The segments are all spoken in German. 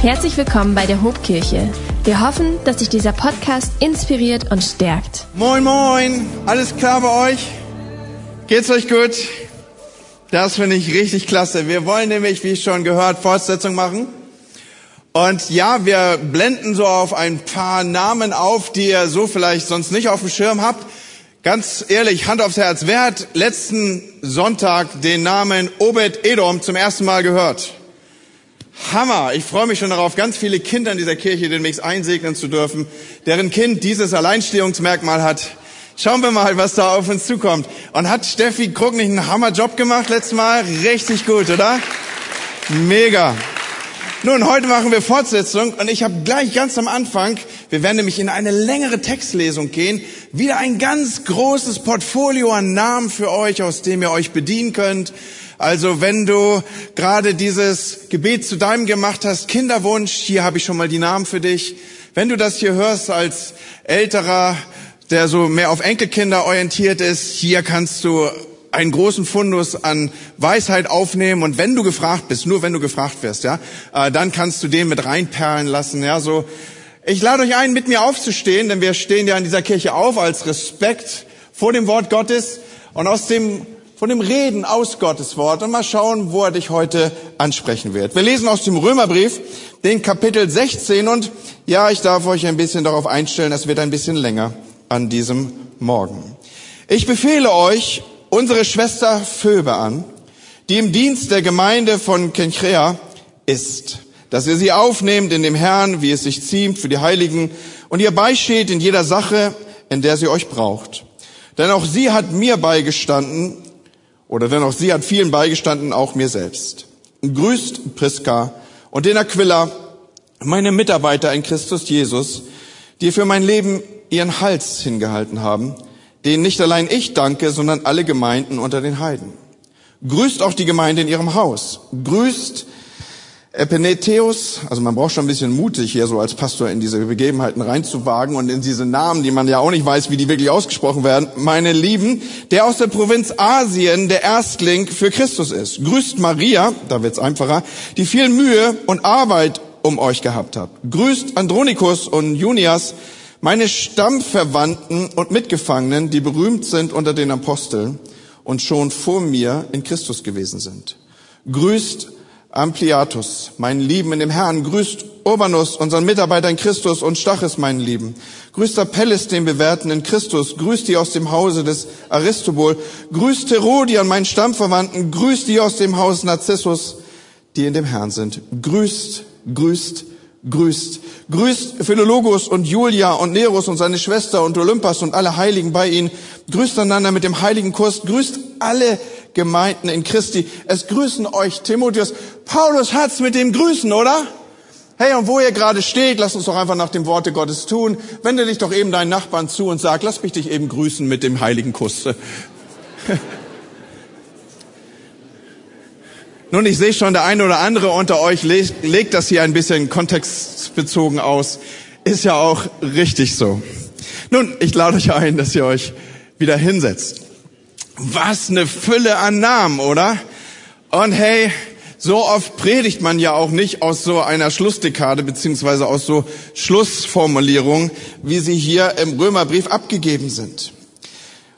Herzlich willkommen bei der Hobkirche. Wir hoffen, dass dich dieser Podcast inspiriert und stärkt. Moin, moin. Alles klar bei euch? Geht's euch gut? Das finde ich richtig klasse. Wir wollen nämlich, wie schon gehört, Fortsetzung machen. Und ja, wir blenden so auf ein paar Namen auf, die ihr so vielleicht sonst nicht auf dem Schirm habt. Ganz ehrlich, Hand aufs Herz, wer hat letzten Sonntag den Namen Obed Edom zum ersten Mal gehört? Hammer. Ich freue mich schon darauf, ganz viele Kinder in dieser Kirche demnächst einsegnen zu dürfen, deren Kind dieses Alleinstehungsmerkmal hat. Schauen wir mal, was da auf uns zukommt. Und hat Steffi Krug nicht einen Hammerjob gemacht letztes Mal? Richtig gut, oder? Mega. Nun, heute machen wir Fortsetzung und ich habe gleich ganz am Anfang, wir werden nämlich in eine längere Textlesung gehen, wieder ein ganz großes Portfolio an Namen für euch, aus dem ihr euch bedienen könnt. Also wenn du gerade dieses Gebet zu deinem gemacht hast, Kinderwunsch, hier habe ich schon mal die Namen für dich. Wenn du das hier hörst als älterer, der so mehr auf Enkelkinder orientiert ist, hier kannst du einen großen Fundus an Weisheit aufnehmen und wenn du gefragt bist, nur wenn du gefragt wirst, ja, äh, dann kannst du den mit reinperlen lassen, ja, so. Ich lade euch ein, mit mir aufzustehen, denn wir stehen ja in dieser Kirche auf als Respekt vor dem Wort Gottes und aus dem von dem Reden aus Gottes Wort und mal schauen, wo er dich heute ansprechen wird. Wir lesen aus dem Römerbrief den Kapitel 16 und ja, ich darf euch ein bisschen darauf einstellen, es wird ein bisschen länger an diesem Morgen. Ich befehle euch unsere Schwester Phoebe an, die im Dienst der Gemeinde von Kenchrea ist, dass ihr sie aufnehmt in dem Herrn, wie es sich ziemt für die Heiligen und ihr beisteht in jeder Sache, in der sie euch braucht. Denn auch sie hat mir beigestanden, oder denn auch sie hat vielen beigestanden, auch mir selbst. Grüßt Priska und den Aquila, meine Mitarbeiter in Christus Jesus, die für mein Leben ihren Hals hingehalten haben, denen nicht allein ich danke, sondern alle Gemeinden unter den Heiden. Grüßt auch die Gemeinde in ihrem Haus. Grüßt Epinetheus, also man braucht schon ein bisschen mutig hier so als Pastor in diese Begebenheiten reinzuwagen und in diese Namen, die man ja auch nicht weiß, wie die wirklich ausgesprochen werden. Meine Lieben, der aus der Provinz Asien der Erstling für Christus ist. Grüßt Maria, da wird's einfacher, die viel Mühe und Arbeit um euch gehabt hat. Grüßt Andronikus und Junias, meine Stammverwandten und Mitgefangenen, die berühmt sind unter den Aposteln und schon vor mir in Christus gewesen sind. Grüßt Ampliatus, meinen Lieben in dem Herrn, grüßt Urbanus, unseren Mitarbeiter in Christus und Stachis, meinen Lieben. Grüßt Apelles, den Bewährten in Christus, grüßt die aus dem Hause des Aristobul, grüßt Herodian, meinen Stammverwandten, grüßt die aus dem Haus Narzissus, die in dem Herrn sind. Grüßt, grüßt, grüßt. Grüßt Philologus und Julia und Nerus und seine Schwester und Olympas und alle Heiligen bei ihnen. Grüßt einander mit dem heiligen Kurs. Grüßt alle Gemeinden in Christi. Es grüßen euch Timotheus. Paulus hat's mit dem Grüßen, oder? Hey, und wo ihr gerade steht, lass uns doch einfach nach dem Worte Gottes tun. Wende dich doch eben deinen Nachbarn zu und sag, lass mich dich eben grüßen mit dem heiligen Kuss. Nun, ich sehe schon, der eine oder andere unter euch legt, legt das hier ein bisschen kontextbezogen aus. Ist ja auch richtig so. Nun, ich lade euch ein, dass ihr euch wieder hinsetzt. Was eine Fülle an Namen, oder? Und hey, so oft predigt man ja auch nicht aus so einer Schlussdekade beziehungsweise aus so Schlussformulierungen, wie sie hier im Römerbrief abgegeben sind.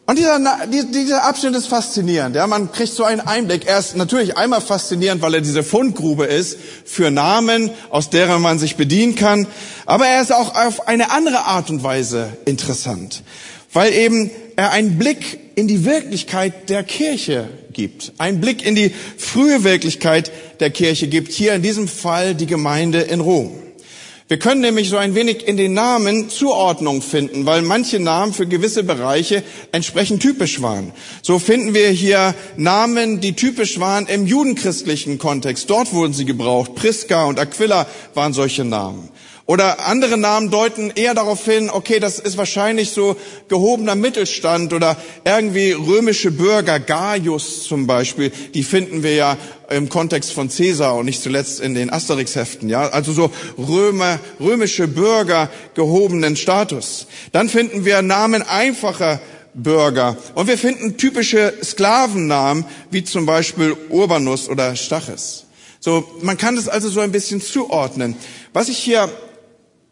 Und dieser, dieser Abschnitt ist faszinierend. Ja, man kriegt so einen Einblick. Er ist natürlich einmal faszinierend, weil er diese Fundgrube ist für Namen, aus deren man sich bedienen kann. Aber er ist auch auf eine andere Art und Weise interessant, weil eben er einen Blick in die Wirklichkeit der Kirche gibt, einen Blick in die frühe Wirklichkeit der Kirche gibt, hier in diesem Fall die Gemeinde in Rom. Wir können nämlich so ein wenig in den Namen Zuordnung finden, weil manche Namen für gewisse Bereiche entsprechend typisch waren. So finden wir hier Namen, die typisch waren im judenchristlichen Kontext. Dort wurden sie gebraucht. Priska und Aquila waren solche Namen. Oder andere Namen deuten eher darauf hin, okay, das ist wahrscheinlich so gehobener Mittelstand oder irgendwie römische Bürger, Gaius zum Beispiel, die finden wir ja im Kontext von Caesar und nicht zuletzt in den Asterix-Heften, ja. Also so Römer, römische Bürger gehobenen Status. Dann finden wir Namen einfacher Bürger. Und wir finden typische Sklavennamen, wie zum Beispiel Urbanus oder Stachys. So, man kann das also so ein bisschen zuordnen. Was ich hier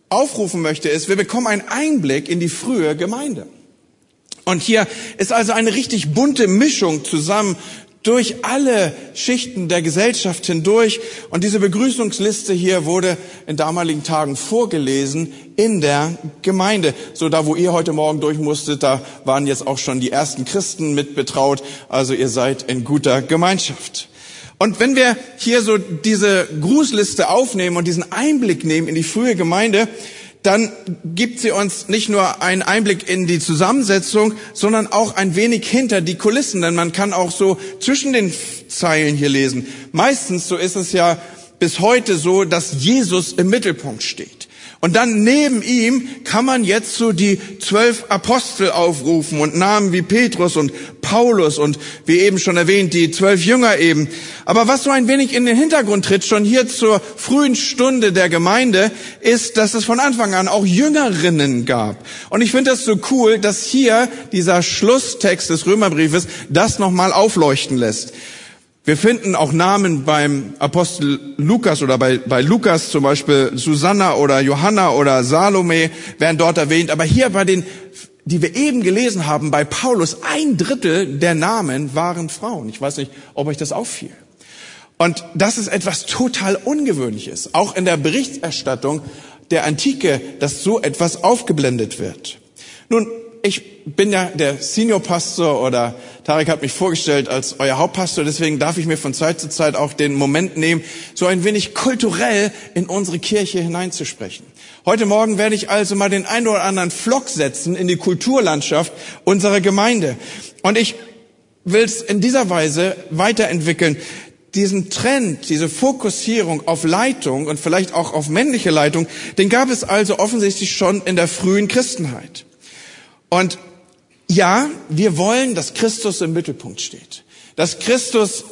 aufrufen möchte, ist, wir bekommen einen Einblick in die frühe Gemeinde. Und hier ist also eine richtig bunte Mischung zusammen durch alle Schichten der Gesellschaft hindurch. Und diese Begrüßungsliste hier wurde in damaligen Tagen vorgelesen in der Gemeinde. So da, wo ihr heute Morgen durch musstet, da waren jetzt auch schon die ersten Christen mit betraut. Also ihr seid in guter Gemeinschaft. Und wenn wir hier so diese Grußliste aufnehmen und diesen Einblick nehmen in die frühe Gemeinde, dann gibt sie uns nicht nur einen Einblick in die Zusammensetzung, sondern auch ein wenig hinter die Kulissen, denn man kann auch so zwischen den Zeilen hier lesen. Meistens, so ist es ja bis heute so, dass Jesus im Mittelpunkt steht. Und dann neben ihm kann man jetzt so die zwölf Apostel aufrufen und Namen wie Petrus und Paulus und wie eben schon erwähnt, die zwölf Jünger eben. Aber was so ein wenig in den Hintergrund tritt, schon hier zur frühen Stunde der Gemeinde, ist, dass es von Anfang an auch Jüngerinnen gab. Und ich finde das so cool, dass hier dieser Schlusstext des Römerbriefes das nochmal aufleuchten lässt. Wir finden auch Namen beim Apostel Lukas oder bei, bei Lukas zum Beispiel Susanna oder Johanna oder Salome werden dort erwähnt. Aber hier bei den, die wir eben gelesen haben, bei Paulus, ein Drittel der Namen waren Frauen. Ich weiß nicht, ob euch das auffiel. Und das ist etwas total Ungewöhnliches. Auch in der Berichterstattung der Antike, dass so etwas aufgeblendet wird. Nun, ich bin ja der Senior Pastor oder Tarek hat mich vorgestellt als euer Hauptpastor, deswegen darf ich mir von Zeit zu Zeit auch den Moment nehmen, so ein wenig kulturell in unsere Kirche hineinzusprechen. Heute Morgen werde ich also mal den einen oder anderen Flock setzen in die Kulturlandschaft unserer Gemeinde. Und ich will es in dieser Weise weiterentwickeln. Diesen Trend, diese Fokussierung auf Leitung und vielleicht auch auf männliche Leitung, den gab es also offensichtlich schon in der frühen Christenheit. Und ja, wir wollen, dass Christus im Mittelpunkt steht. Dass Christus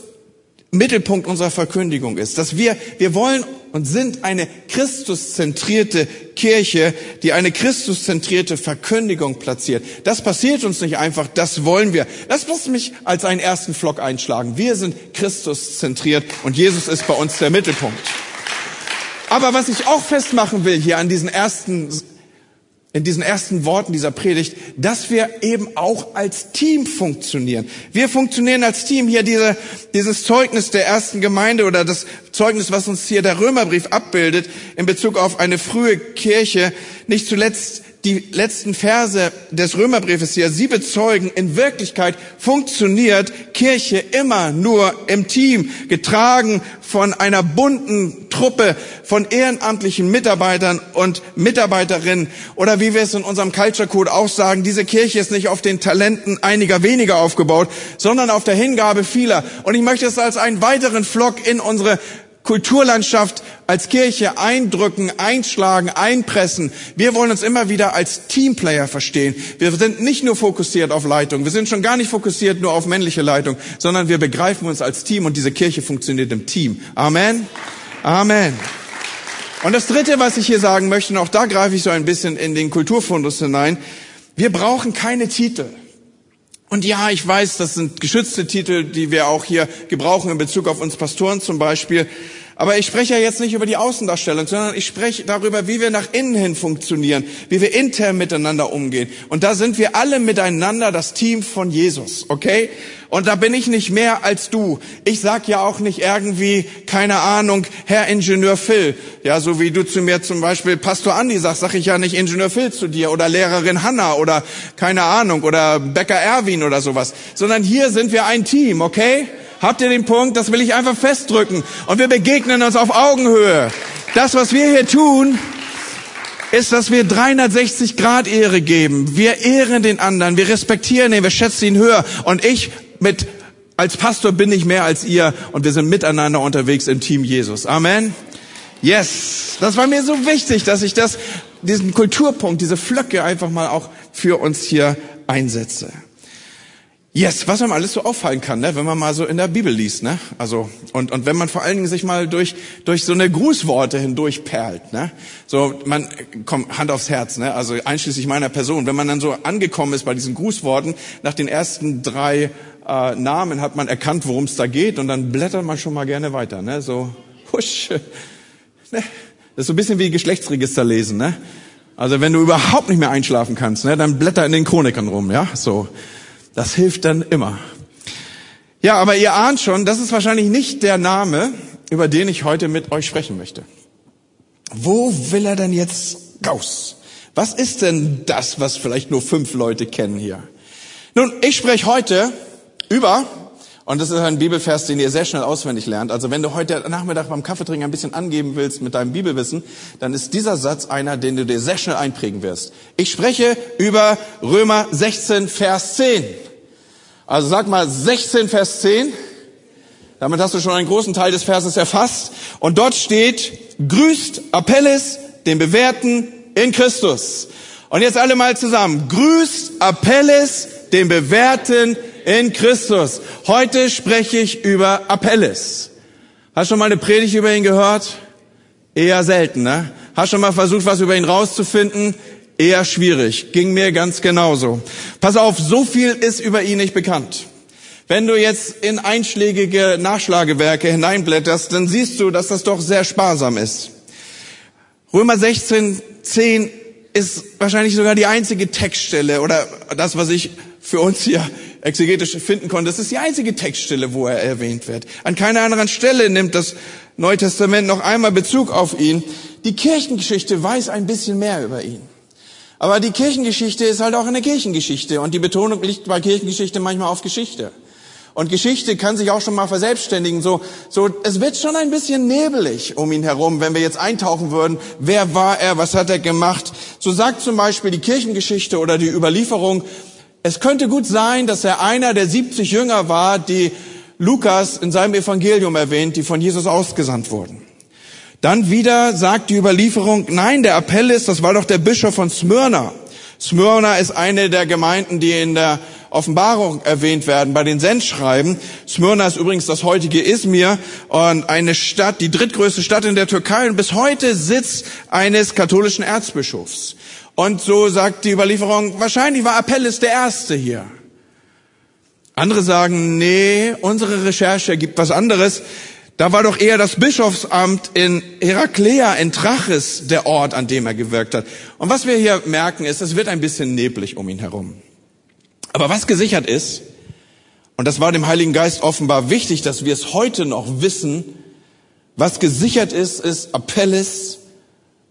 Mittelpunkt unserer Verkündigung ist. Dass wir, wir wollen und sind eine Christuszentrierte Kirche, die eine Christuszentrierte Verkündigung platziert. Das passiert uns nicht einfach, das wollen wir. Das muss mich als einen ersten Flock einschlagen. Wir sind Christuszentriert und Jesus ist bei uns der Mittelpunkt. Aber was ich auch festmachen will hier an diesen ersten in diesen ersten Worten dieser Predigt, dass wir eben auch als Team funktionieren. Wir funktionieren als Team. Hier diese, dieses Zeugnis der ersten Gemeinde oder das Zeugnis, was uns hier der Römerbrief abbildet in Bezug auf eine frühe Kirche, nicht zuletzt die letzten Verse des Römerbriefes hier, sie bezeugen, in Wirklichkeit funktioniert Kirche immer nur im Team, getragen von einer bunten Truppe von ehrenamtlichen Mitarbeitern und Mitarbeiterinnen. Oder wie wir es in unserem Culture Code auch sagen, diese Kirche ist nicht auf den Talenten einiger weniger aufgebaut, sondern auf der Hingabe vieler. Und ich möchte es als einen weiteren Flock in unsere Kulturlandschaft als Kirche eindrücken, einschlagen, einpressen. Wir wollen uns immer wieder als Teamplayer verstehen. Wir sind nicht nur fokussiert auf Leitung. Wir sind schon gar nicht fokussiert nur auf männliche Leitung, sondern wir begreifen uns als Team und diese Kirche funktioniert im Team. Amen. Amen. Und das dritte, was ich hier sagen möchte, und auch da greife ich so ein bisschen in den Kulturfundus hinein. Wir brauchen keine Titel. Und ja, ich weiß, das sind geschützte Titel, die wir auch hier gebrauchen in Bezug auf uns Pastoren zum Beispiel. Aber ich spreche ja jetzt nicht über die Außendarstellung, sondern ich spreche darüber, wie wir nach innen hin funktionieren, wie wir intern miteinander umgehen. Und da sind wir alle miteinander das Team von Jesus, okay? Und da bin ich nicht mehr als du. Ich sag ja auch nicht irgendwie, keine Ahnung, Herr Ingenieur Phil. Ja, so wie du zu mir zum Beispiel Pastor Andi sagst, sag ich ja nicht Ingenieur Phil zu dir oder Lehrerin Hanna oder keine Ahnung oder Bäcker Erwin oder sowas. Sondern hier sind wir ein Team, okay? Habt ihr den Punkt? Das will ich einfach festdrücken. Und wir begegnen uns auf Augenhöhe. Das, was wir hier tun, ist, dass wir 360 Grad Ehre geben. Wir ehren den anderen, wir respektieren ihn, wir schätzen ihn höher. Und ich mit, als Pastor bin ich mehr als ihr und wir sind miteinander unterwegs im Team Jesus. Amen. Yes. Das war mir so wichtig, dass ich das, diesen Kulturpunkt, diese Flöcke einfach mal auch für uns hier einsetze. Yes, was einem alles so auffallen kann, ne? wenn man mal so in der Bibel liest, ne? Also und und wenn man vor allen Dingen sich mal durch durch so eine Grußworte hindurch perlt, ne? So man kommt Hand aufs Herz, ne? Also einschließlich meiner Person, wenn man dann so angekommen ist bei diesen Grußworten, nach den ersten drei äh, Namen hat man erkannt, worum es da geht und dann blättert man schon mal gerne weiter, ne? So husch. Ne? Das ist so ein bisschen wie Geschlechtsregister lesen, ne? Also wenn du überhaupt nicht mehr einschlafen kannst, ne, dann blätter in den Chronikern rum, ja? So. Das hilft dann immer. Ja, aber ihr ahnt schon, das ist wahrscheinlich nicht der Name, über den ich heute mit euch sprechen möchte. Wo will er denn jetzt raus? Was ist denn das, was vielleicht nur fünf Leute kennen hier? Nun, ich spreche heute über und das ist ein Bibelvers, den ihr sehr schnell auswendig lernt. Also wenn du heute Nachmittag beim Kaffeetrinken ein bisschen angeben willst mit deinem Bibelwissen, dann ist dieser Satz einer, den du dir sehr schnell einprägen wirst. Ich spreche über Römer 16, Vers 10. Also sag mal 16, Vers 10. Damit hast du schon einen großen Teil des Verses erfasst. Und dort steht, grüßt Apelles, den Bewährten in Christus. Und jetzt alle mal zusammen. Grüßt Apelles, den Bewährten in Christus. Heute spreche ich über Apelles. Hast schon mal eine Predigt über ihn gehört? Eher selten, ne? Hast schon mal versucht, was über ihn rauszufinden? Eher schwierig. Ging mir ganz genauso. Pass auf, so viel ist über ihn nicht bekannt. Wenn du jetzt in einschlägige Nachschlagewerke hineinblätterst, dann siehst du, dass das doch sehr sparsam ist. Römer 16, 10 ist wahrscheinlich sogar die einzige Textstelle oder das, was ich für uns hier exegetisch finden konnte. Das ist die einzige Textstelle, wo er erwähnt wird. An keiner anderen Stelle nimmt das Neue Testament noch einmal Bezug auf ihn. Die Kirchengeschichte weiß ein bisschen mehr über ihn. Aber die Kirchengeschichte ist halt auch eine Kirchengeschichte und die Betonung liegt bei Kirchengeschichte manchmal auf Geschichte. Und Geschichte kann sich auch schon mal verselbstständigen. So, so, es wird schon ein bisschen nebelig um ihn herum, wenn wir jetzt eintauchen würden. Wer war er? Was hat er gemacht? So sagt zum Beispiel die Kirchengeschichte oder die Überlieferung, es könnte gut sein, dass er einer der 70 Jünger war, die Lukas in seinem Evangelium erwähnt, die von Jesus ausgesandt wurden. Dann wieder sagt die Überlieferung, nein, der Apelles, das war doch der Bischof von Smyrna. Smyrna ist eine der Gemeinden, die in der Offenbarung erwähnt werden, bei den Sendschreiben. Smyrna ist übrigens das heutige Izmir und eine Stadt, die drittgrößte Stadt in der Türkei und bis heute Sitz eines katholischen Erzbischofs. Und so sagt die Überlieferung, wahrscheinlich war Apelles der Erste hier. Andere sagen, nee, unsere Recherche ergibt was anderes. Da war doch eher das Bischofsamt in Heraklea, in Trachis, der Ort, an dem er gewirkt hat. Und was wir hier merken ist, es wird ein bisschen neblig um ihn herum. Aber was gesichert ist, und das war dem Heiligen Geist offenbar wichtig, dass wir es heute noch wissen, was gesichert ist, ist, Apelles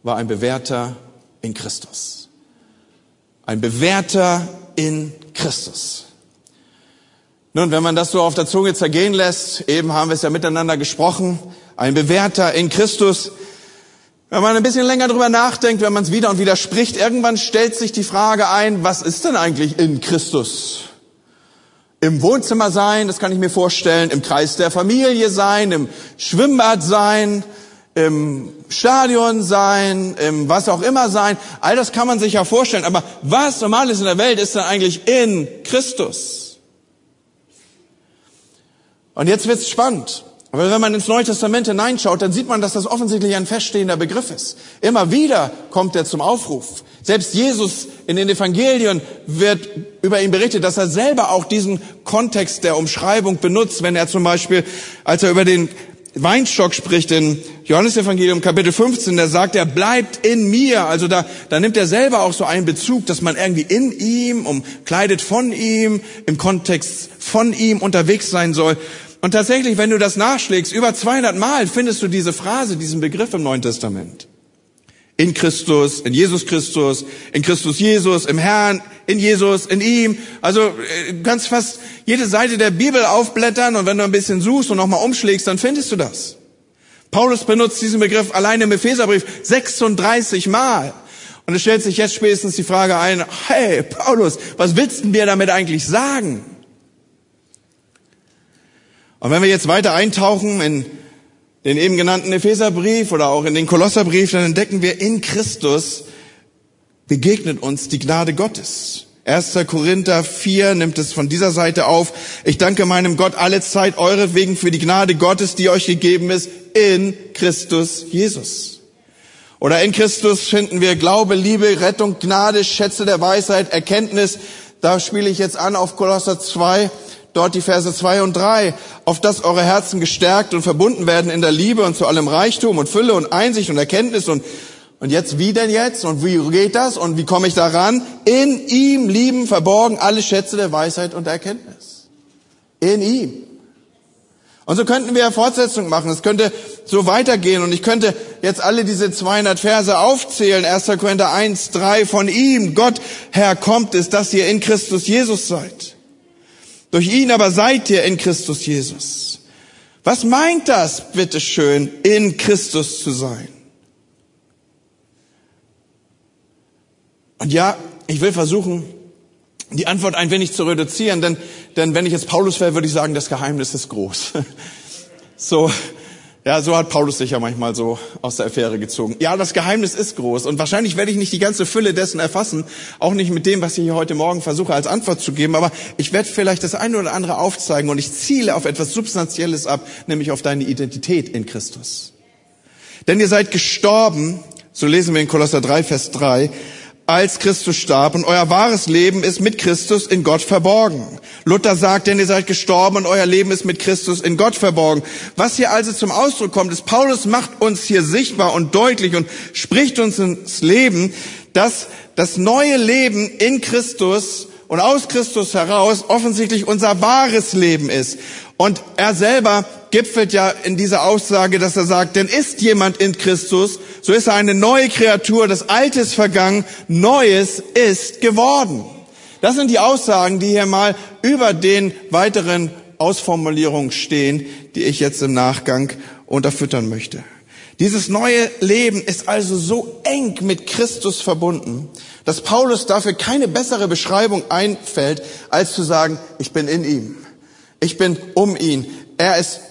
war ein bewährter in Christus. Ein Bewährter in Christus. Nun, wenn man das so auf der Zunge zergehen lässt, eben haben wir es ja miteinander gesprochen, ein Bewährter in Christus. Wenn man ein bisschen länger drüber nachdenkt, wenn man es wieder und wieder spricht, irgendwann stellt sich die Frage ein, was ist denn eigentlich in Christus? Im Wohnzimmer sein, das kann ich mir vorstellen, im Kreis der Familie sein, im Schwimmbad sein, im Stadion sein, im was auch immer sein, all das kann man sich ja vorstellen. Aber was normal ist in der Welt, ist dann eigentlich in Christus. Und jetzt wird's spannend. Aber wenn man ins Neue Testament hineinschaut, dann sieht man, dass das offensichtlich ein feststehender Begriff ist. Immer wieder kommt er zum Aufruf. Selbst Jesus in den Evangelien wird über ihn berichtet, dass er selber auch diesen Kontext der Umschreibung benutzt, wenn er zum Beispiel, als er über den Weinstock spricht in Johannes Evangelium Kapitel 15, da sagt er, bleibt in mir. Also da, da nimmt er selber auch so einen Bezug, dass man irgendwie in ihm, umkleidet von ihm, im Kontext von ihm unterwegs sein soll. Und tatsächlich, wenn du das nachschlägst, über 200 Mal findest du diese Phrase, diesen Begriff im Neuen Testament. In Christus, in Jesus Christus, in Christus Jesus, im Herrn, in Jesus, in ihm. Also äh, kannst fast jede Seite der Bibel aufblättern und wenn du ein bisschen suchst und nochmal umschlägst, dann findest du das. Paulus benutzt diesen Begriff allein im Epheserbrief 36 Mal. Und es stellt sich jetzt spätestens die Frage ein, hey Paulus, was willst du mir damit eigentlich sagen? Und wenn wir jetzt weiter eintauchen in den eben genannten Epheserbrief oder auch in den Kolosserbrief, dann entdecken wir in Christus begegnet uns die Gnade Gottes. 1. Korinther 4 nimmt es von dieser Seite auf. Ich danke meinem Gott alle Zeit euretwegen für die Gnade Gottes, die euch gegeben ist in Christus Jesus. Oder in Christus finden wir Glaube, Liebe, Rettung, Gnade, Schätze der Weisheit, Erkenntnis. Da spiele ich jetzt an auf Kolosser 2. dort die Verse zwei und drei, auf dass eure Herzen gestärkt und verbunden werden in der Liebe und zu allem Reichtum und Fülle und Einsicht und Erkenntnis und und jetzt, wie denn jetzt? Und wie geht das? Und wie komme ich daran? In ihm lieben verborgen alle Schätze der Weisheit und der Erkenntnis. In ihm. Und so könnten wir Fortsetzung machen. Es könnte so weitergehen. Und ich könnte jetzt alle diese 200 Verse aufzählen. 1. Korinther 1, 3. Von ihm, Gott, Herr, kommt es, dass ihr in Christus Jesus seid. Durch ihn aber seid ihr in Christus Jesus. Was meint das, bitteschön, in Christus zu sein? Und ja, ich will versuchen, die Antwort ein wenig zu reduzieren, denn, denn wenn ich jetzt Paulus wäre, würde ich sagen, das Geheimnis ist groß. So, ja, so hat Paulus sich ja manchmal so aus der Affäre gezogen. Ja, das Geheimnis ist groß und wahrscheinlich werde ich nicht die ganze Fülle dessen erfassen, auch nicht mit dem, was ich hier heute Morgen versuche als Antwort zu geben, aber ich werde vielleicht das eine oder andere aufzeigen und ich ziele auf etwas Substanzielles ab, nämlich auf deine Identität in Christus. Denn ihr seid gestorben, so lesen wir in Kolosser 3, Vers 3, als Christus starb und euer wahres Leben ist mit Christus in Gott verborgen. Luther sagt, denn ihr seid gestorben und euer Leben ist mit Christus in Gott verborgen. Was hier also zum Ausdruck kommt, ist, Paulus macht uns hier sichtbar und deutlich und spricht uns ins Leben, dass das neue Leben in Christus und aus Christus heraus offensichtlich unser wahres Leben ist. Und er selber gipfelt ja in dieser Aussage, dass er sagt, denn ist jemand in Christus, so ist er eine neue Kreatur, das Alte ist vergangen, Neues ist geworden. Das sind die Aussagen, die hier mal über den weiteren Ausformulierungen stehen, die ich jetzt im Nachgang unterfüttern möchte. Dieses neue Leben ist also so eng mit Christus verbunden, dass Paulus dafür keine bessere Beschreibung einfällt, als zu sagen, ich bin in ihm. Ich bin um ihn. Er ist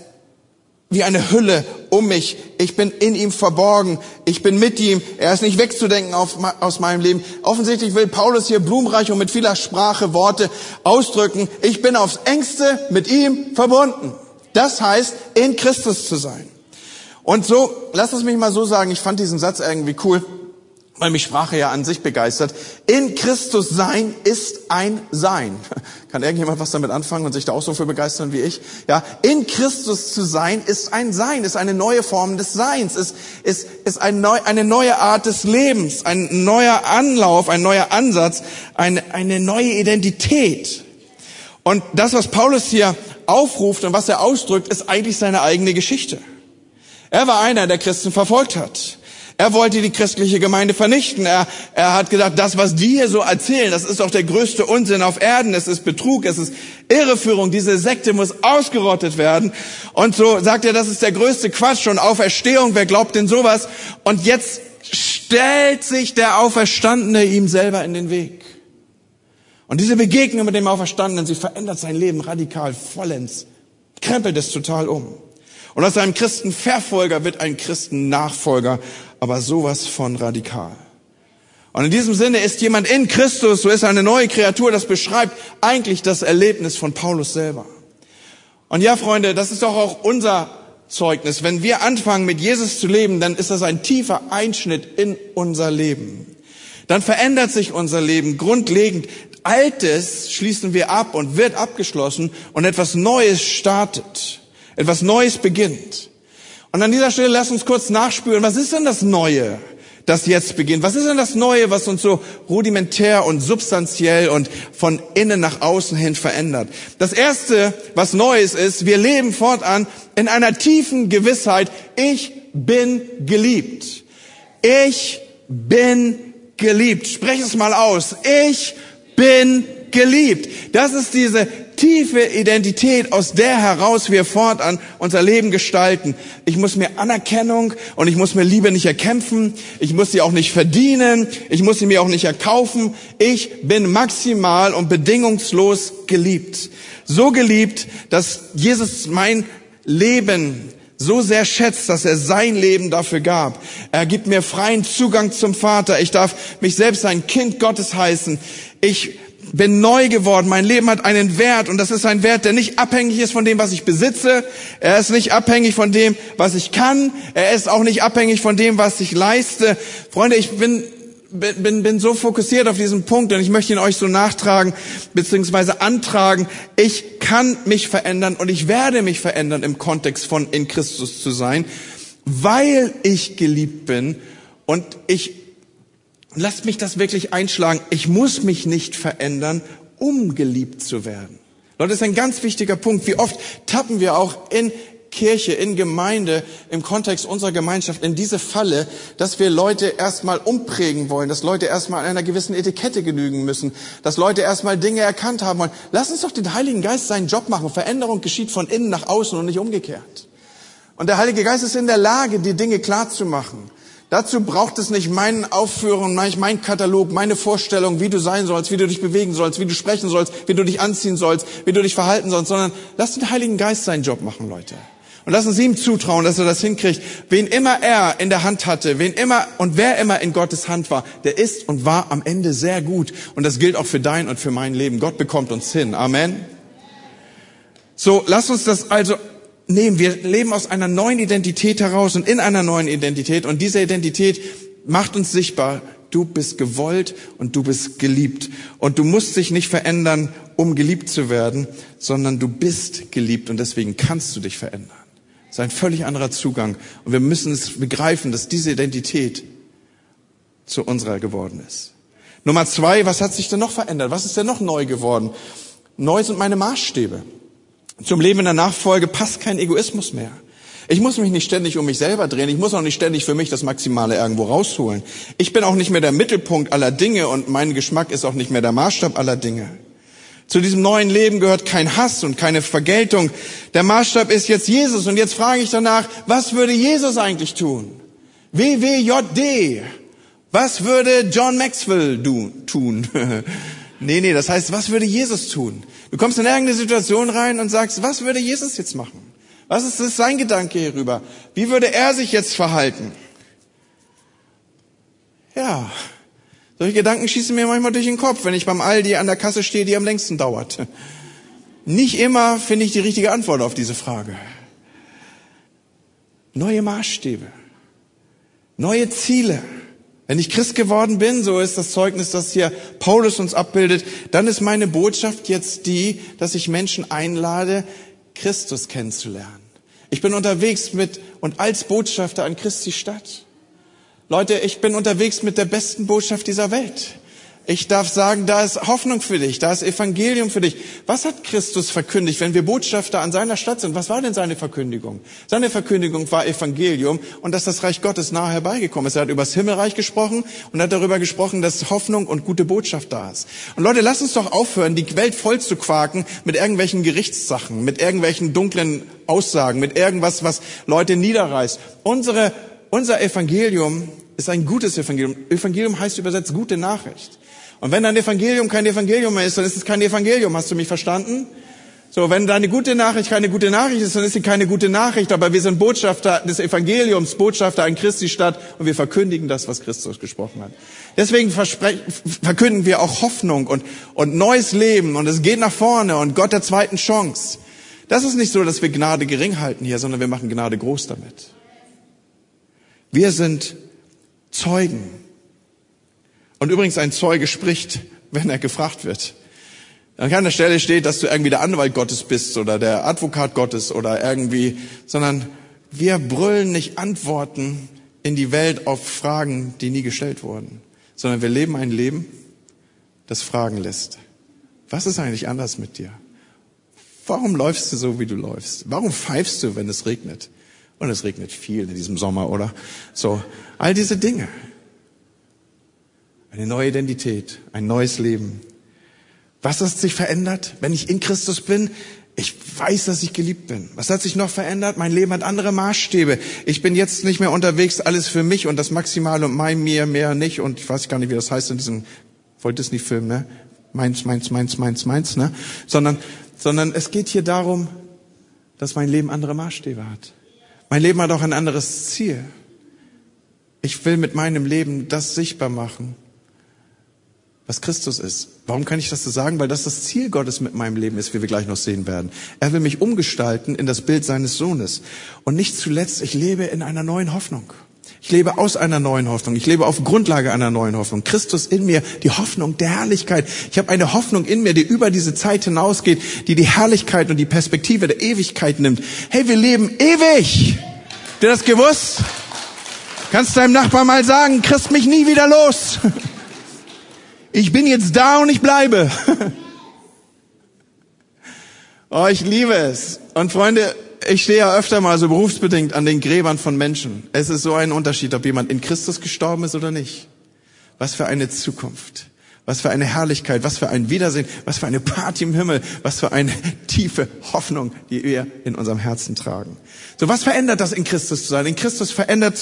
wie eine Hülle um mich. Ich bin in ihm verborgen. Ich bin mit ihm. Er ist nicht wegzudenken auf, aus meinem Leben. Offensichtlich will Paulus hier blumenreich und mit vieler Sprache Worte ausdrücken. Ich bin aufs engste mit ihm verbunden. Das heißt, in Christus zu sein. Und so, lass es mich mal so sagen, ich fand diesen Satz irgendwie cool weil mich Sprache ja an sich begeistert. In Christus sein ist ein Sein. Kann irgendjemand was damit anfangen und sich da auch so für begeistern wie ich? Ja, in Christus zu sein ist ein Sein, ist eine neue Form des Seins, ist, ist, ist ein neu, eine neue Art des Lebens, ein neuer Anlauf, ein neuer Ansatz, eine, eine neue Identität. Und das, was Paulus hier aufruft und was er ausdrückt, ist eigentlich seine eigene Geschichte. Er war einer, der Christen verfolgt hat. Er wollte die christliche Gemeinde vernichten. Er, er hat gesagt, das, was die hier so erzählen, das ist doch der größte Unsinn auf Erden. Es ist Betrug, es ist Irreführung. Diese Sekte muss ausgerottet werden. Und so sagt er, das ist der größte Quatsch und Auferstehung. Wer glaubt denn sowas? Und jetzt stellt sich der Auferstandene ihm selber in den Weg. Und diese Begegnung mit dem Auferstandenen, sie verändert sein Leben radikal, vollends, krempelt es total um. Und aus einem Christenverfolger wird ein Christennachfolger, aber sowas von radikal. Und in diesem Sinne ist jemand in Christus, so ist eine neue Kreatur, das beschreibt eigentlich das Erlebnis von Paulus selber. Und ja, Freunde, das ist doch auch unser Zeugnis. Wenn wir anfangen, mit Jesus zu leben, dann ist das ein tiefer Einschnitt in unser Leben. Dann verändert sich unser Leben grundlegend. Altes schließen wir ab und wird abgeschlossen und etwas Neues startet. Etwas Neues beginnt. Und an dieser Stelle lass uns kurz nachspüren, was ist denn das Neue, das jetzt beginnt? Was ist denn das Neue, was uns so rudimentär und substanziell und von innen nach außen hin verändert? Das Erste, was Neues ist, wir leben fortan in einer tiefen Gewissheit, ich bin geliebt. Ich bin geliebt. Sprech es mal aus. Ich bin geliebt. Das ist diese tiefe Identität, aus der heraus wir fortan unser Leben gestalten. Ich muss mir Anerkennung und ich muss mir Liebe nicht erkämpfen. Ich muss sie auch nicht verdienen. Ich muss sie mir auch nicht erkaufen. Ich bin maximal und bedingungslos geliebt. So geliebt, dass Jesus mein Leben so sehr schätzt, dass er sein Leben dafür gab. Er gibt mir freien Zugang zum Vater. Ich darf mich selbst ein Kind Gottes heißen. Ich bin neu geworden. Mein Leben hat einen Wert und das ist ein Wert, der nicht abhängig ist von dem, was ich besitze. Er ist nicht abhängig von dem, was ich kann. Er ist auch nicht abhängig von dem, was ich leiste. Freunde, ich bin bin, bin so fokussiert auf diesen Punkt und ich möchte ihn euch so nachtragen beziehungsweise antragen. Ich kann mich verändern und ich werde mich verändern im Kontext von in Christus zu sein, weil ich geliebt bin und ich lasst mich das wirklich einschlagen. Ich muss mich nicht verändern, um geliebt zu werden. Leute, das ist ein ganz wichtiger Punkt. Wie oft tappen wir auch in Kirche, in Gemeinde, im Kontext unserer Gemeinschaft in diese Falle, dass wir Leute erstmal umprägen wollen, dass Leute erstmal einer gewissen Etikette genügen müssen, dass Leute erstmal Dinge erkannt haben wollen. Lass uns doch den Heiligen Geist seinen Job machen. Veränderung geschieht von innen nach außen und nicht umgekehrt. Und der Heilige Geist ist in der Lage, die Dinge klar zu machen. Dazu braucht es nicht meinen Aufführungen, mein Katalog, meine Vorstellung, wie du sein sollst, wie du dich bewegen sollst, wie du sprechen sollst, wie du dich anziehen sollst, wie du dich verhalten sollst, sondern lass den Heiligen Geist seinen Job machen, Leute. Und lassen Sie ihm zutrauen, dass er das hinkriegt. Wen immer er in der Hand hatte, wen immer und wer immer in Gottes Hand war, der ist und war am Ende sehr gut. Und das gilt auch für dein und für mein Leben. Gott bekommt uns hin. Amen. So, lass uns das also nehmen. Wir leben aus einer neuen Identität heraus und in einer neuen Identität. Und diese Identität macht uns sichtbar. Du bist gewollt und du bist geliebt. Und du musst dich nicht verändern, um geliebt zu werden, sondern du bist geliebt und deswegen kannst du dich verändern. Das ist ein völlig anderer Zugang. Und wir müssen es begreifen, dass diese Identität zu unserer geworden ist. Nummer zwei, was hat sich denn noch verändert? Was ist denn noch neu geworden? Neu sind meine Maßstäbe. Zum Leben in der Nachfolge passt kein Egoismus mehr. Ich muss mich nicht ständig um mich selber drehen. Ich muss auch nicht ständig für mich das Maximale irgendwo rausholen. Ich bin auch nicht mehr der Mittelpunkt aller Dinge und mein Geschmack ist auch nicht mehr der Maßstab aller Dinge. Zu diesem neuen Leben gehört kein Hass und keine Vergeltung. Der Maßstab ist jetzt Jesus. Und jetzt frage ich danach, was würde Jesus eigentlich tun? WWJD. Was würde John Maxwell tun? nee, nee, das heißt, was würde Jesus tun? Du kommst in irgendeine Situation rein und sagst, was würde Jesus jetzt machen? Was ist das sein Gedanke hierüber? Wie würde er sich jetzt verhalten? Ja, solche Gedanken schießen mir manchmal durch den Kopf, wenn ich beim Aldi an der Kasse stehe, die am längsten dauert. Nicht immer finde ich die richtige Antwort auf diese Frage. Neue Maßstäbe, neue Ziele. Wenn ich Christ geworden bin, so ist das Zeugnis, das hier Paulus uns abbildet, dann ist meine Botschaft jetzt die, dass ich Menschen einlade, Christus kennenzulernen. Ich bin unterwegs mit und als Botschafter an Christi Stadt. Leute, ich bin unterwegs mit der besten Botschaft dieser Welt. Ich darf sagen, da ist Hoffnung für dich, da ist Evangelium für dich. Was hat Christus verkündigt, wenn wir Botschafter an seiner Stadt sind? Was war denn seine Verkündigung? Seine Verkündigung war Evangelium und dass das Reich Gottes nahe herbeigekommen ist. Er hat über das Himmelreich gesprochen und hat darüber gesprochen, dass Hoffnung und gute Botschaft da ist. Und Leute, lasst uns doch aufhören, die Welt voll zu quaken mit irgendwelchen Gerichtssachen, mit irgendwelchen dunklen Aussagen, mit irgendwas, was Leute niederreißt. Unsere unser Evangelium ist ein gutes Evangelium. Evangelium heißt übersetzt gute Nachricht. Und wenn dein Evangelium kein Evangelium mehr ist, dann ist es kein Evangelium. Hast du mich verstanden? So, wenn deine gute Nachricht keine gute Nachricht ist, dann ist sie keine gute Nachricht. Aber wir sind Botschafter des Evangeliums, Botschafter an Christi Stadt und wir verkündigen das, was Christus gesprochen hat. Deswegen verkünden wir auch Hoffnung und, und neues Leben und es geht nach vorne und Gott der zweiten Chance. Das ist nicht so, dass wir Gnade gering halten hier, sondern wir machen Gnade groß damit. Wir sind Zeugen. Und übrigens, ein Zeuge spricht, wenn er gefragt wird. An keiner Stelle steht, dass du irgendwie der Anwalt Gottes bist oder der Advokat Gottes oder irgendwie, sondern wir brüllen nicht Antworten in die Welt auf Fragen, die nie gestellt wurden, sondern wir leben ein Leben, das Fragen lässt. Was ist eigentlich anders mit dir? Warum läufst du so, wie du läufst? Warum pfeifst du, wenn es regnet? Und es regnet viel in diesem Sommer, oder? So, all diese Dinge. Eine neue Identität, ein neues Leben. Was hat sich verändert, wenn ich in Christus bin? Ich weiß, dass ich geliebt bin. Was hat sich noch verändert? Mein Leben hat andere Maßstäbe. Ich bin jetzt nicht mehr unterwegs, alles für mich und das Maximale und mein, mir, mehr nicht. Und ich weiß gar nicht, wie das heißt in diesem Walt Disney-Film, ne? Meins, meins, meins, meins, meins, ne? Sondern, sondern es geht hier darum, dass mein Leben andere Maßstäbe hat. Mein Leben hat auch ein anderes Ziel. Ich will mit meinem Leben das sichtbar machen, was Christus ist. Warum kann ich das so sagen? Weil das das Ziel Gottes mit meinem Leben ist, wie wir gleich noch sehen werden. Er will mich umgestalten in das Bild seines Sohnes. Und nicht zuletzt, ich lebe in einer neuen Hoffnung. Ich lebe aus einer neuen Hoffnung. Ich lebe auf Grundlage einer neuen Hoffnung. Christus in mir, die Hoffnung der Herrlichkeit. Ich habe eine Hoffnung in mir, die über diese Zeit hinausgeht, die die Herrlichkeit und die Perspektive der Ewigkeit nimmt. Hey, wir leben ewig. Habt ihr das gewusst? Kannst deinem Nachbar mal sagen, kriegst mich nie wieder los. Ich bin jetzt da und ich bleibe. Oh, ich liebe es. Und Freunde, ich stehe ja öfter mal so berufsbedingt an den Gräbern von Menschen. Es ist so ein Unterschied, ob jemand in Christus gestorben ist oder nicht. Was für eine Zukunft. Was für eine Herrlichkeit, was für ein Wiedersehen, was für eine Party im Himmel, was für eine tiefe Hoffnung, die wir in unserem Herzen tragen. So, was verändert das in Christus zu sein? In Christus verändert,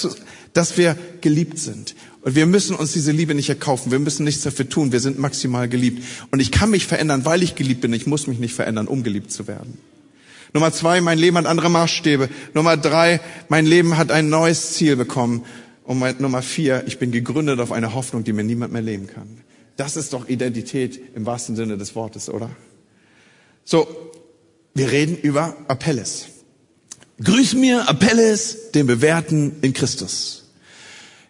dass wir geliebt sind. Und wir müssen uns diese Liebe nicht erkaufen. Wir müssen nichts dafür tun. Wir sind maximal geliebt. Und ich kann mich verändern, weil ich geliebt bin. Ich muss mich nicht verändern, um geliebt zu werden. Nummer zwei, mein Leben hat andere Maßstäbe. Nummer drei, mein Leben hat ein neues Ziel bekommen. Und Nummer vier, ich bin gegründet auf eine Hoffnung, die mir niemand mehr leben kann. Das ist doch Identität im wahrsten Sinne des Wortes, oder? So, wir reden über Apelles. Grüß mir Apelles, den Bewährten in Christus.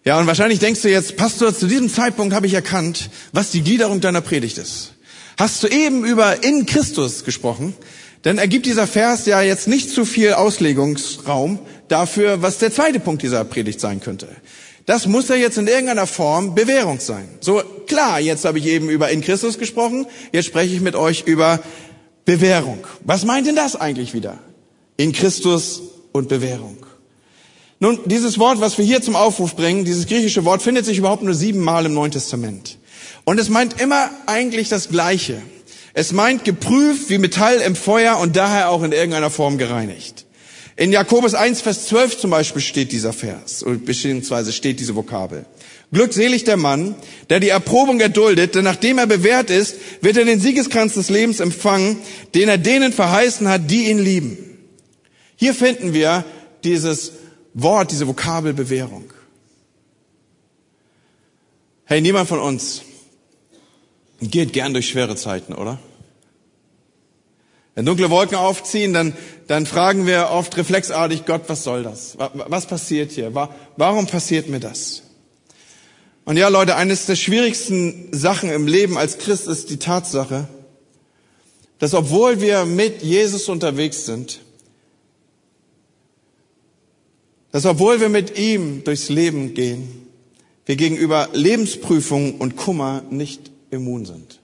Ja, und wahrscheinlich denkst du jetzt, Pastor, zu diesem Zeitpunkt habe ich erkannt, was die Gliederung deiner Predigt ist. Hast du eben über in Christus gesprochen? Dann ergibt dieser Vers ja jetzt nicht zu viel Auslegungsraum dafür, was der zweite Punkt dieser Predigt sein könnte. Das muss ja jetzt in irgendeiner Form Bewährung sein. So klar, jetzt habe ich eben über in Christus gesprochen, jetzt spreche ich mit euch über Bewährung. Was meint denn das eigentlich wieder? In Christus und Bewährung. Nun, dieses Wort, was wir hier zum Aufruf bringen, dieses griechische Wort, findet sich überhaupt nur siebenmal im Neuen Testament. Und es meint immer eigentlich das Gleiche. Es meint geprüft wie Metall im Feuer und daher auch in irgendeiner Form gereinigt. In Jakobus 1, Vers 12 zum Beispiel steht dieser Vers, beziehungsweise steht diese Vokabel. Glückselig der Mann, der die Erprobung erduldet, denn nachdem er bewährt ist, wird er den Siegeskranz des Lebens empfangen, den er denen verheißen hat, die ihn lieben. Hier finden wir dieses Wort, diese Vokabel Bewährung. Hey, niemand von uns geht gern durch schwere Zeiten, oder? Wenn dunkle Wolken aufziehen, dann, dann fragen wir oft reflexartig, Gott, was soll das? Was passiert hier? Warum passiert mir das? Und ja, Leute, eines der schwierigsten Sachen im Leben als Christ ist die Tatsache, dass obwohl wir mit Jesus unterwegs sind, dass obwohl wir mit ihm durchs Leben gehen, wir gegenüber Lebensprüfungen und Kummer nicht immun sind.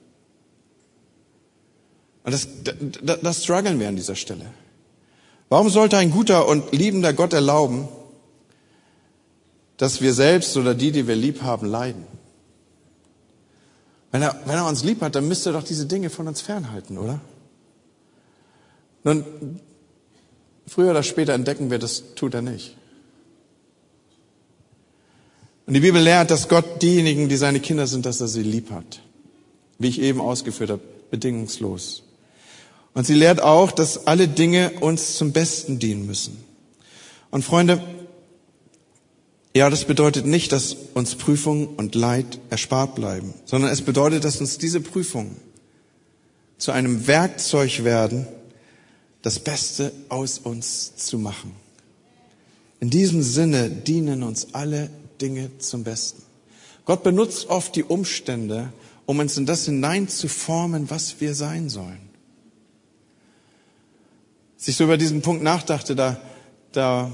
Und das, das, das strugglen wir an dieser Stelle. Warum sollte ein guter und liebender Gott erlauben, dass wir selbst oder die, die wir lieb haben, leiden? Wenn er, wenn er uns lieb hat, dann müsste er doch diese Dinge von uns fernhalten, oder? Nun, früher oder später entdecken wir, das tut er nicht. Und die Bibel lehrt, dass Gott diejenigen, die seine Kinder sind, dass er sie lieb hat wie ich eben ausgeführt habe, bedingungslos. Und sie lehrt auch, dass alle Dinge uns zum Besten dienen müssen. Und Freunde, ja, das bedeutet nicht, dass uns Prüfung und Leid erspart bleiben, sondern es bedeutet, dass uns diese Prüfungen zu einem Werkzeug werden, das Beste aus uns zu machen. In diesem Sinne dienen uns alle Dinge zum Besten. Gott benutzt oft die Umstände, um uns in das hineinzuformen, was wir sein sollen. Als ich so über diesen Punkt nachdachte, da, da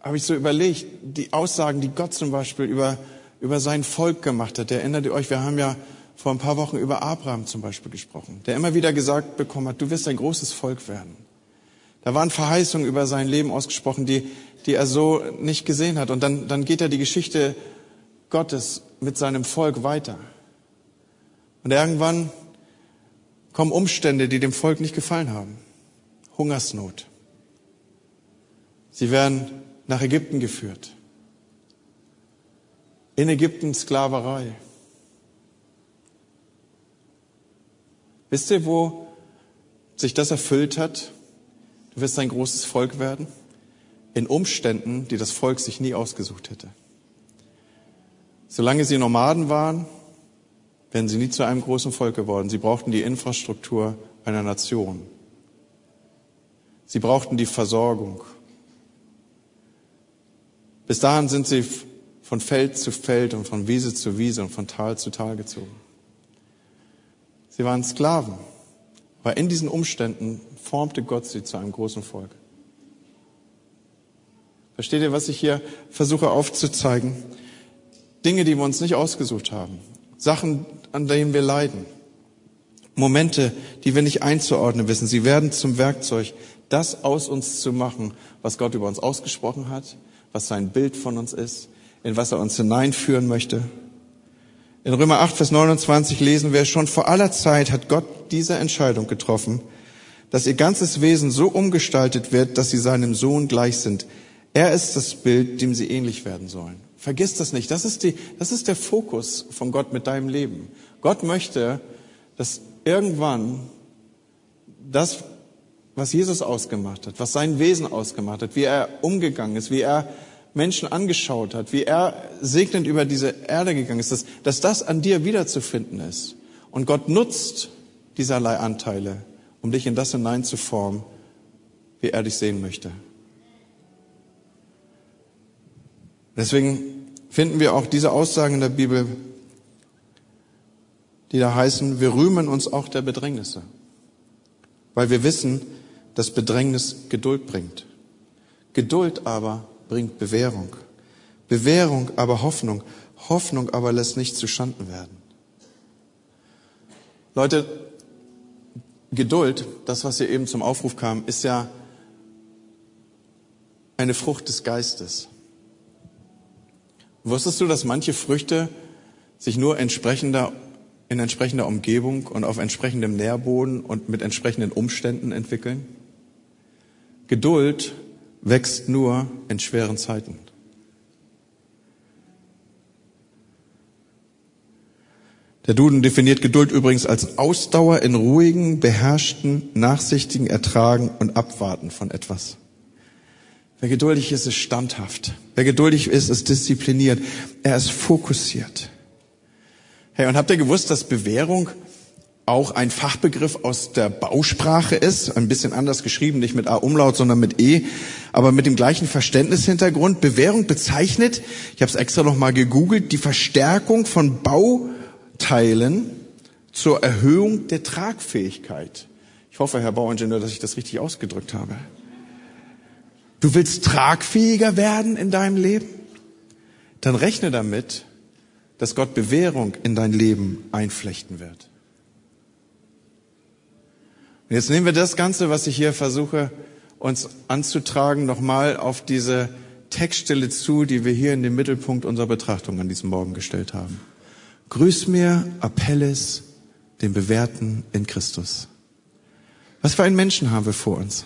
habe ich so überlegt, die Aussagen, die Gott zum Beispiel über, über sein Volk gemacht hat. Erinnert ihr euch, wir haben ja vor ein paar Wochen über Abraham zum Beispiel gesprochen, der immer wieder gesagt bekommen hat, du wirst ein großes Volk werden. Da waren Verheißungen über sein Leben ausgesprochen, die, die er so nicht gesehen hat. Und dann, dann geht er die Geschichte Gottes mit seinem Volk weiter. Und irgendwann kommen Umstände, die dem Volk nicht gefallen haben. Hungersnot. Sie werden nach Ägypten geführt. In Ägypten Sklaverei. Wisst ihr, wo sich das erfüllt hat? Du wirst ein großes Volk werden. In Umständen, die das Volk sich nie ausgesucht hätte. Solange sie Nomaden waren, wären sie nie zu einem großen Volk geworden. Sie brauchten die Infrastruktur einer Nation. Sie brauchten die Versorgung. Bis dahin sind sie von Feld zu Feld und von Wiese zu Wiese und von Tal zu Tal gezogen. Sie waren Sklaven, weil in diesen Umständen formte Gott sie zu einem großen Volk. Versteht ihr, was ich hier versuche aufzuzeigen? Dinge, die wir uns nicht ausgesucht haben. Sachen, an denen wir leiden. Momente, die wir nicht einzuordnen wissen. Sie werden zum Werkzeug, das aus uns zu machen, was Gott über uns ausgesprochen hat, was sein Bild von uns ist, in was er uns hineinführen möchte. In Römer 8, Vers 29 lesen wir, schon vor aller Zeit hat Gott diese Entscheidung getroffen, dass ihr ganzes Wesen so umgestaltet wird, dass sie seinem Sohn gleich sind. Er ist das Bild, dem sie ähnlich werden sollen. Vergiss das nicht. Das ist, die, das ist der Fokus von Gott mit deinem Leben. Gott möchte, dass irgendwann das, was Jesus ausgemacht hat, was sein Wesen ausgemacht hat, wie er umgegangen ist, wie er Menschen angeschaut hat, wie er segnend über diese Erde gegangen ist, dass, dass das an dir wiederzufinden ist. Und Gott nutzt dieserlei Anteile, um dich in das hineinzuformen, wie er dich sehen möchte. Deswegen finden wir auch diese Aussagen in der Bibel, die da heißen, wir rühmen uns auch der Bedrängnisse, weil wir wissen, dass Bedrängnis Geduld bringt. Geduld aber bringt Bewährung. Bewährung aber Hoffnung. Hoffnung aber lässt nicht zu Schanden werden. Leute, Geduld, das, was hier eben zum Aufruf kam, ist ja eine Frucht des Geistes. Wusstest du, dass manche Früchte sich nur entsprechender, in entsprechender Umgebung und auf entsprechendem Nährboden und mit entsprechenden Umständen entwickeln? Geduld wächst nur in schweren Zeiten. Der Duden definiert Geduld übrigens als Ausdauer in ruhigen, beherrschten, nachsichtigen Ertragen und Abwarten von etwas. Wer geduldig ist, ist standhaft. Wer geduldig ist, ist diszipliniert. Er ist fokussiert. Hey, und habt ihr gewusst, dass Bewährung auch ein Fachbegriff aus der Bausprache ist, ein bisschen anders geschrieben, nicht mit A-Umlaut, sondern mit E, aber mit dem gleichen Verständnishintergrund. Bewährung bezeichnet, ich habe es extra noch mal gegoogelt, die Verstärkung von Bauteilen zur Erhöhung der Tragfähigkeit. Ich hoffe, Herr Bauingenieur, dass ich das richtig ausgedrückt habe. Du willst tragfähiger werden in deinem Leben? Dann rechne damit, dass Gott Bewährung in dein Leben einflechten wird. Und jetzt nehmen wir das Ganze, was ich hier versuche, uns anzutragen, nochmal auf diese Textstelle zu, die wir hier in den Mittelpunkt unserer Betrachtung an diesem Morgen gestellt haben. Grüß mir Apelles, den Bewährten in Christus. Was für einen Menschen haben wir vor uns?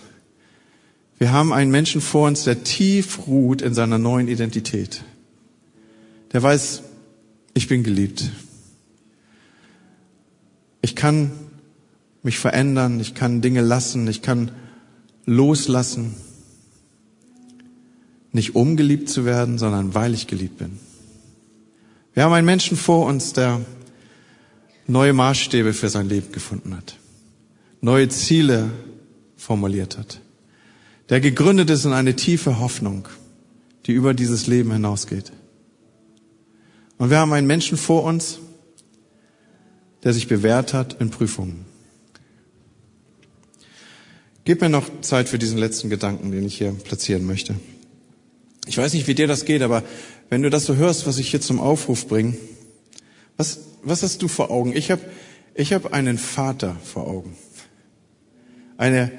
Wir haben einen Menschen vor uns, der tief ruht in seiner neuen Identität. Der weiß, ich bin geliebt. Ich kann mich verändern, ich kann Dinge lassen, ich kann loslassen. Nicht um geliebt zu werden, sondern weil ich geliebt bin. Wir haben einen Menschen vor uns, der neue Maßstäbe für sein Leben gefunden hat, neue Ziele formuliert hat, der gegründet ist in eine tiefe Hoffnung, die über dieses Leben hinausgeht. Und wir haben einen Menschen vor uns, der sich bewährt hat in Prüfungen. Gib mir noch Zeit für diesen letzten Gedanken, den ich hier platzieren möchte. Ich weiß nicht, wie dir das geht, aber wenn du das so hörst, was ich hier zum Aufruf bringe, was, was hast du vor Augen? Ich habe ich hab einen Vater vor Augen. Eine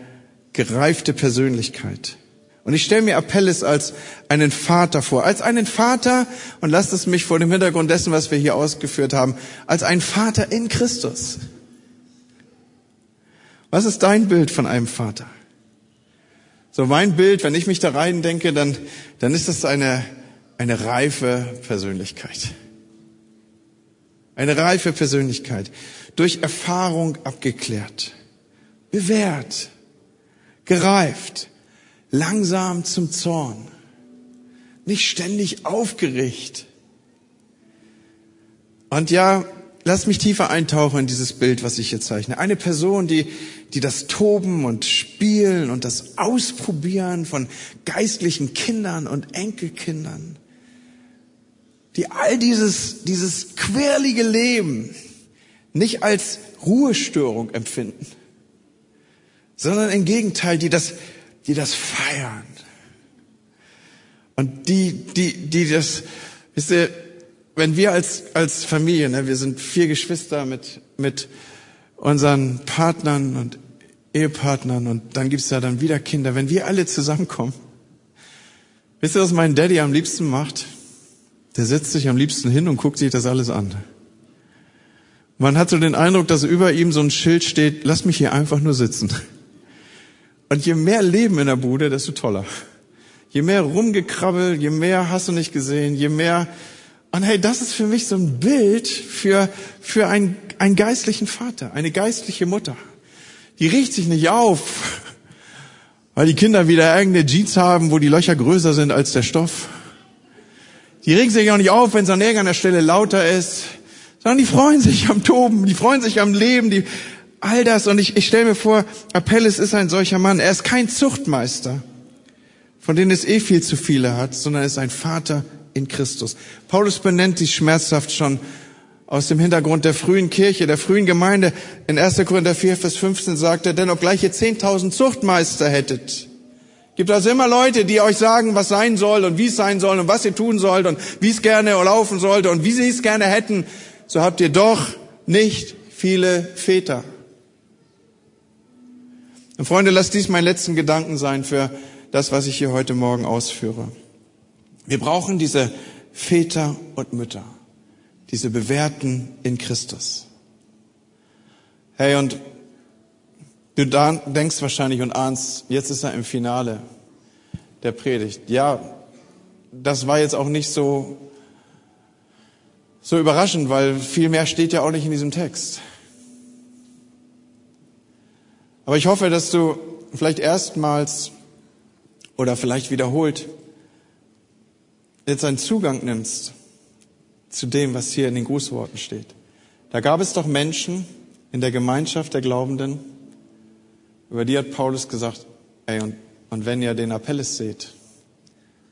gereifte Persönlichkeit. Und ich stelle mir Apelles als einen Vater vor, als einen Vater, und lasst es mich vor dem Hintergrund dessen, was wir hier ausgeführt haben, als ein Vater in Christus. Was ist dein Bild von einem Vater? So mein Bild, wenn ich mich da rein denke, dann, dann ist das eine, eine reife Persönlichkeit. Eine reife Persönlichkeit. Durch Erfahrung abgeklärt. Bewährt. Gereift. Langsam zum Zorn. Nicht ständig aufgeregt. Und ja, lass mich tiefer eintauchen in dieses Bild, was ich hier zeichne. Eine Person, die, die das Toben und Spielen und das Ausprobieren von geistlichen Kindern und Enkelkindern, die all dieses, dieses quirlige Leben nicht als Ruhestörung empfinden, sondern im Gegenteil, die das, die das feiern. Und die, die, die das, wisst ihr, wenn wir als, als Familie, ne, wir sind vier Geschwister mit, mit unseren Partnern und Ehepartnern und dann gibt's ja dann wieder Kinder, wenn wir alle zusammenkommen, wisst ihr, was mein Daddy am liebsten macht? Der setzt sich am liebsten hin und guckt sich das alles an. Man hat so den Eindruck, dass über ihm so ein Schild steht, lass mich hier einfach nur sitzen. Und je mehr Leben in der Bude, desto toller. Je mehr rumgekrabbel, je mehr hast du nicht gesehen, je mehr und hey, das ist für mich so ein Bild für, für einen, einen geistlichen Vater, eine geistliche Mutter. Die riecht sich nicht auf, weil die Kinder wieder irgendeine Jeans haben, wo die Löcher größer sind als der Stoff. Die regen sich auch nicht auf, wenn es an irgendeiner Stelle lauter ist, sondern die freuen sich am Toben, die freuen sich am Leben, die, all das. Und ich, ich stelle mir vor, Apelles ist ein solcher Mann. Er ist kein Zuchtmeister, von denen es eh viel zu viele hat, sondern er ist ein Vater in Christus. Paulus benennt dies schmerzhaft schon aus dem Hintergrund der frühen Kirche, der frühen Gemeinde. In 1. Korinther 4, Vers 15 sagt er, denn obgleich ihr 10.000 Zuchtmeister hättet, gibt also immer Leute, die euch sagen, was sein soll und wie es sein soll und was ihr tun sollt und wie es gerne laufen sollte und wie sie es gerne hätten, so habt ihr doch nicht viele Väter. Und Freunde, lasst dies mein letzten Gedanken sein für das, was ich hier heute Morgen ausführe. Wir brauchen diese Väter und Mütter, diese Bewährten in Christus. Hey, und du denkst wahrscheinlich und ahnst, jetzt ist er im Finale der Predigt. Ja, das war jetzt auch nicht so, so überraschend, weil viel mehr steht ja auch nicht in diesem Text. Aber ich hoffe, dass du vielleicht erstmals oder vielleicht wiederholt jetzt einen Zugang nimmst zu dem, was hier in den Grußworten steht. Da gab es doch Menschen in der Gemeinschaft der Glaubenden, über die hat Paulus gesagt, ey, und, und wenn ihr den Apelles seht,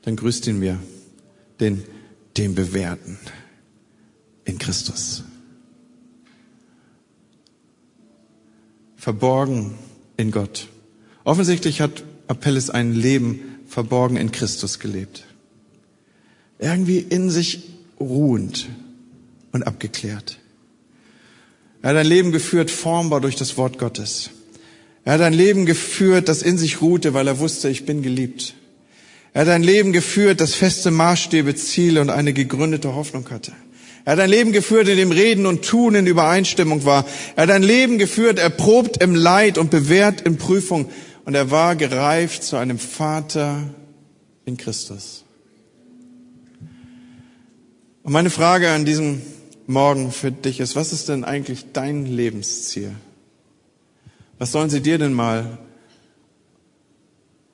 dann grüßt ihn mir, den, den Bewährten in Christus. Verborgen in Gott. Offensichtlich hat Apelles ein Leben verborgen in Christus gelebt irgendwie in sich ruhend und abgeklärt. Er hat ein Leben geführt, formbar durch das Wort Gottes. Er hat ein Leben geführt, das in sich ruhte, weil er wusste, ich bin geliebt. Er hat ein Leben geführt, das feste Maßstäbe, Ziele und eine gegründete Hoffnung hatte. Er hat ein Leben geführt, in dem Reden und Tun in Übereinstimmung war. Er hat ein Leben geführt, erprobt im Leid und bewährt in Prüfung. Und er war gereift zu einem Vater in Christus. Und meine Frage an diesem Morgen für dich ist, was ist denn eigentlich dein Lebensziel? Was sollen sie dir denn mal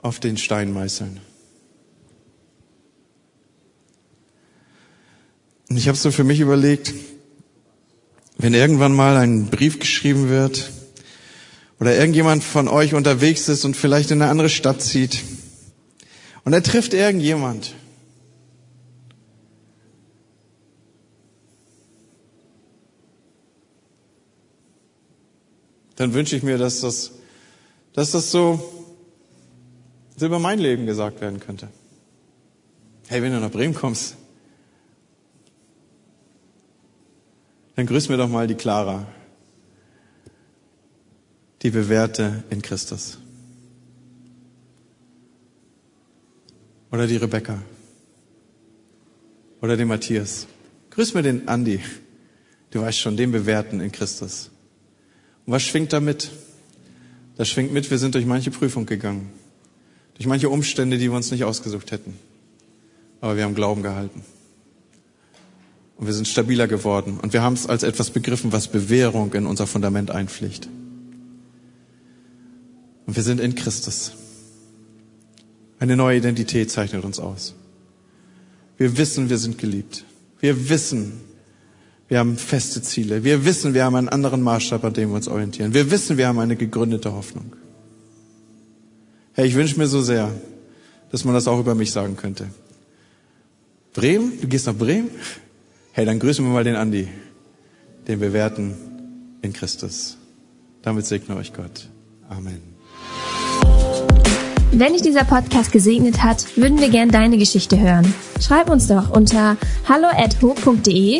auf den Stein meißeln? Und ich habe so für mich überlegt, wenn irgendwann mal ein Brief geschrieben wird oder irgendjemand von euch unterwegs ist und vielleicht in eine andere Stadt zieht und er trifft irgendjemand dann wünsche ich mir, dass das, dass das so, so über mein Leben gesagt werden könnte. Hey, wenn du nach Bremen kommst, dann grüß mir doch mal die Clara, die Bewährte in Christus. Oder die Rebecca. Oder den Matthias. Grüß mir den Andi. Du weißt schon, den Bewährten in Christus. Und was schwingt da mit? Das schwingt mit, wir sind durch manche Prüfung gegangen. Durch manche Umstände, die wir uns nicht ausgesucht hätten. Aber wir haben Glauben gehalten. Und wir sind stabiler geworden. Und wir haben es als etwas begriffen, was Bewährung in unser Fundament einpflicht. Und wir sind in Christus. Eine neue Identität zeichnet uns aus. Wir wissen, wir sind geliebt. Wir wissen, Wir haben feste Ziele. Wir wissen, wir haben einen anderen Maßstab, an dem wir uns orientieren. Wir wissen, wir haben eine gegründete Hoffnung. Hey, ich wünsche mir so sehr, dass man das auch über mich sagen könnte. Bremen? Du gehst nach Bremen? Hey, dann grüßen wir mal den Andi, den Bewährten in Christus. Damit segne euch Gott. Amen. Wenn dich dieser Podcast gesegnet hat, würden wir gern deine Geschichte hören. Schreib uns doch unter hallo@ho.de